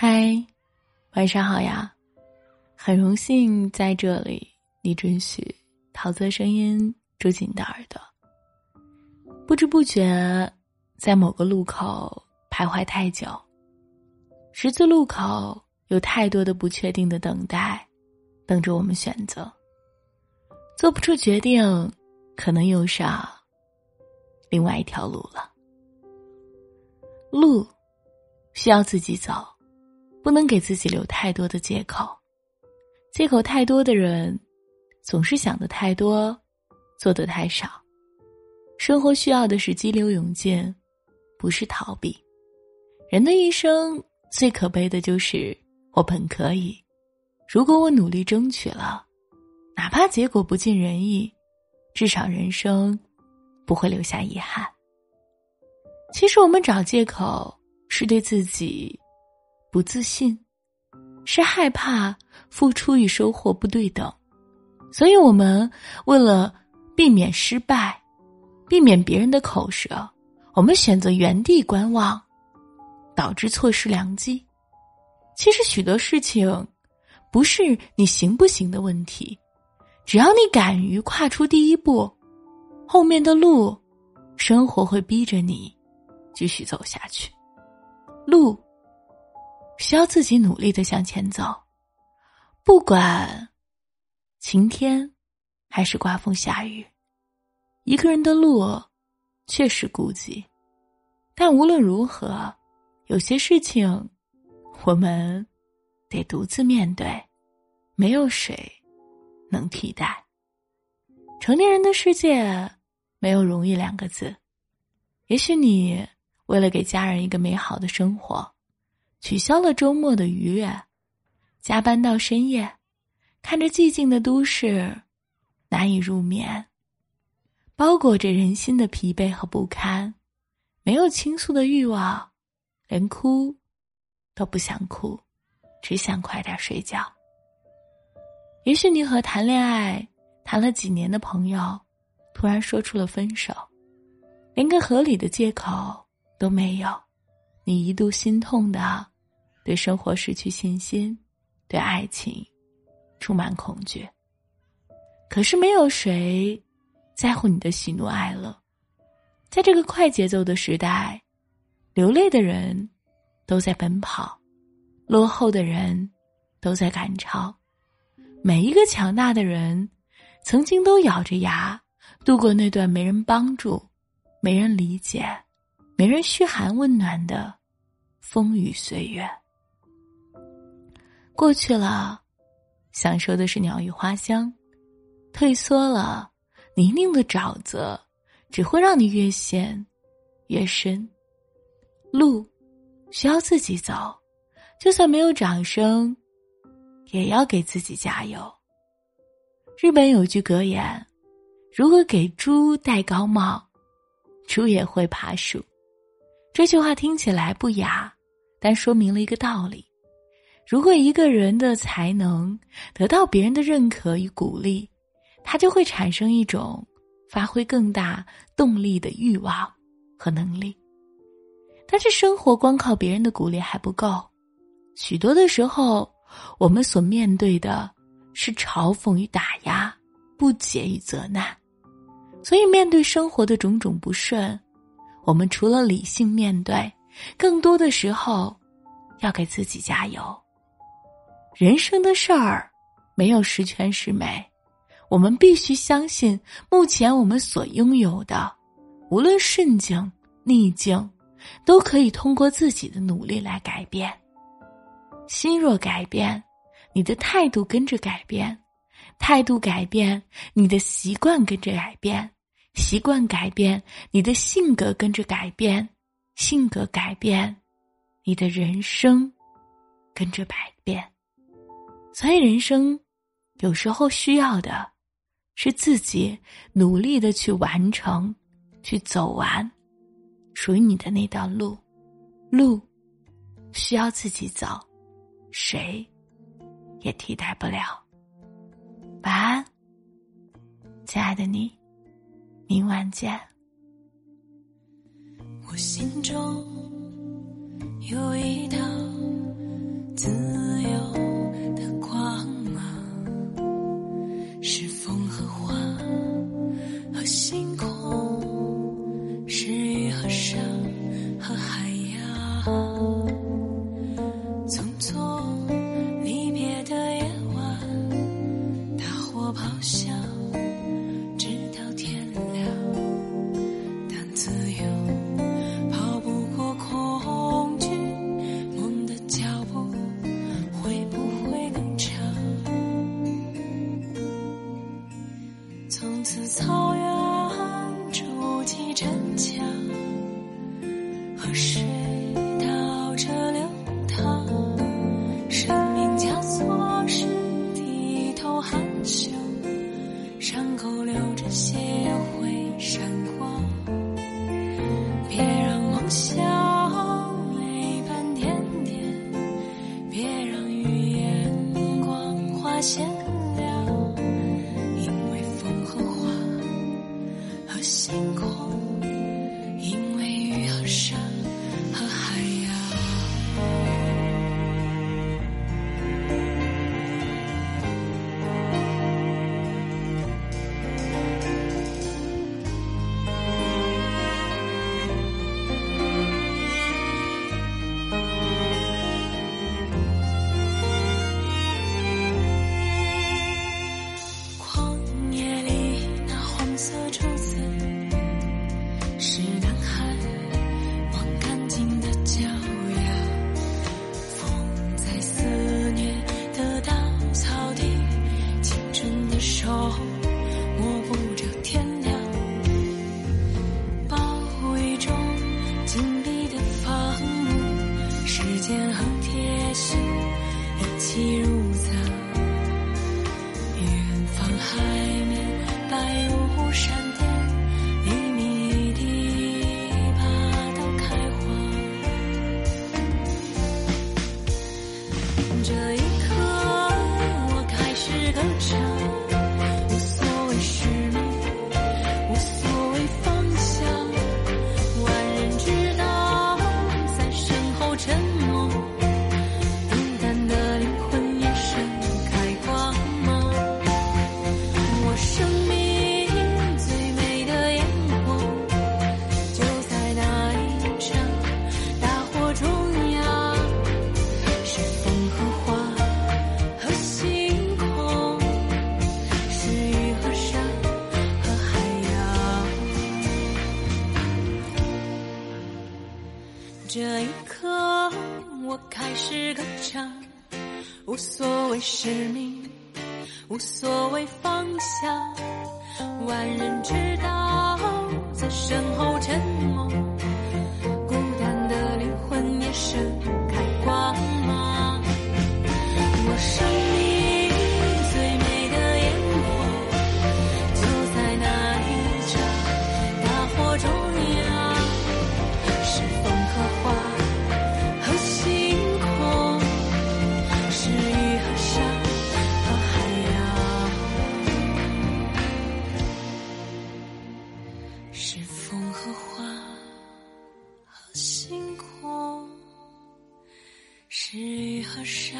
嗨，晚上好呀！很荣幸在这里，你准许桃子的声音住进你的耳朵。不知不觉，在某个路口徘徊太久，十字路口有太多的不确定的等待，等着我们选择。做不出决定，可能又上另外一条路了。路需要自己走。不能给自己留太多的借口，借口太多的人，总是想的太多，做的太少。生活需要的是激流勇进，不是逃避。人的一生最可悲的就是我本可以，如果我努力争取了，哪怕结果不尽人意，至少人生不会留下遗憾。其实我们找借口是对自己。不自信，是害怕付出与收获不对等，所以我们为了避免失败，避免别人的口舌，我们选择原地观望，导致错失良机。其实许多事情不是你行不行的问题，只要你敢于跨出第一步，后面的路，生活会逼着你继续走下去。路。需要自己努力的向前走，不管晴天还是刮风下雨，一个人的路确实孤寂，但无论如何，有些事情我们得独自面对，没有谁能替代。成年人的世界没有容易两个字，也许你为了给家人一个美好的生活。取消了周末的愉悦，加班到深夜，看着寂静的都市，难以入眠。包裹着人心的疲惫和不堪，没有倾诉的欲望，连哭都不想哭，只想快点睡觉。也许你和谈恋爱谈了几年的朋友，突然说出了分手，连个合理的借口都没有。你一度心痛的，对生活失去信心，对爱情充满恐惧。可是没有谁在乎你的喜怒哀乐，在这个快节奏的时代，流泪的人都在奔跑，落后的人都在赶超。每一个强大的人，曾经都咬着牙度过那段没人帮助、没人理解、没人嘘寒问暖的。风雨岁月过去了，享受的是鸟语花香；退缩了，泥泞的沼泽只会让你越陷越深。路需要自己走，就算没有掌声，也要给自己加油。日本有句格言：“如果给猪戴高帽，猪也会爬树。”这句话听起来不雅。但说明了一个道理：如果一个人的才能得到别人的认可与鼓励，他就会产生一种发挥更大动力的欲望和能力。但是生活光靠别人的鼓励还不够，许多的时候，我们所面对的是嘲讽与打压、不解与责难。所以，面对生活的种种不顺，我们除了理性面对。更多的时候，要给自己加油。人生的事儿没有十全十美，我们必须相信，目前我们所拥有的，无论顺境逆境，都可以通过自己的努力来改变。心若改变，你的态度跟着改变；态度改变，你的习惯跟着改变；习惯改变，你的性格跟着改变。性格改变，你的人生跟着改变。所以，人生有时候需要的，是自己努力的去完成，去走完属于你的那段路。路需要自己走，谁也替代不了。晚安，亲爱的你，明晚见。我心中有一道自从此，草原筑起城墙，河水倒着。You. 这一刻，我开始歌唱，无所谓使命，无所谓方向，万人知道。星空是雨和沙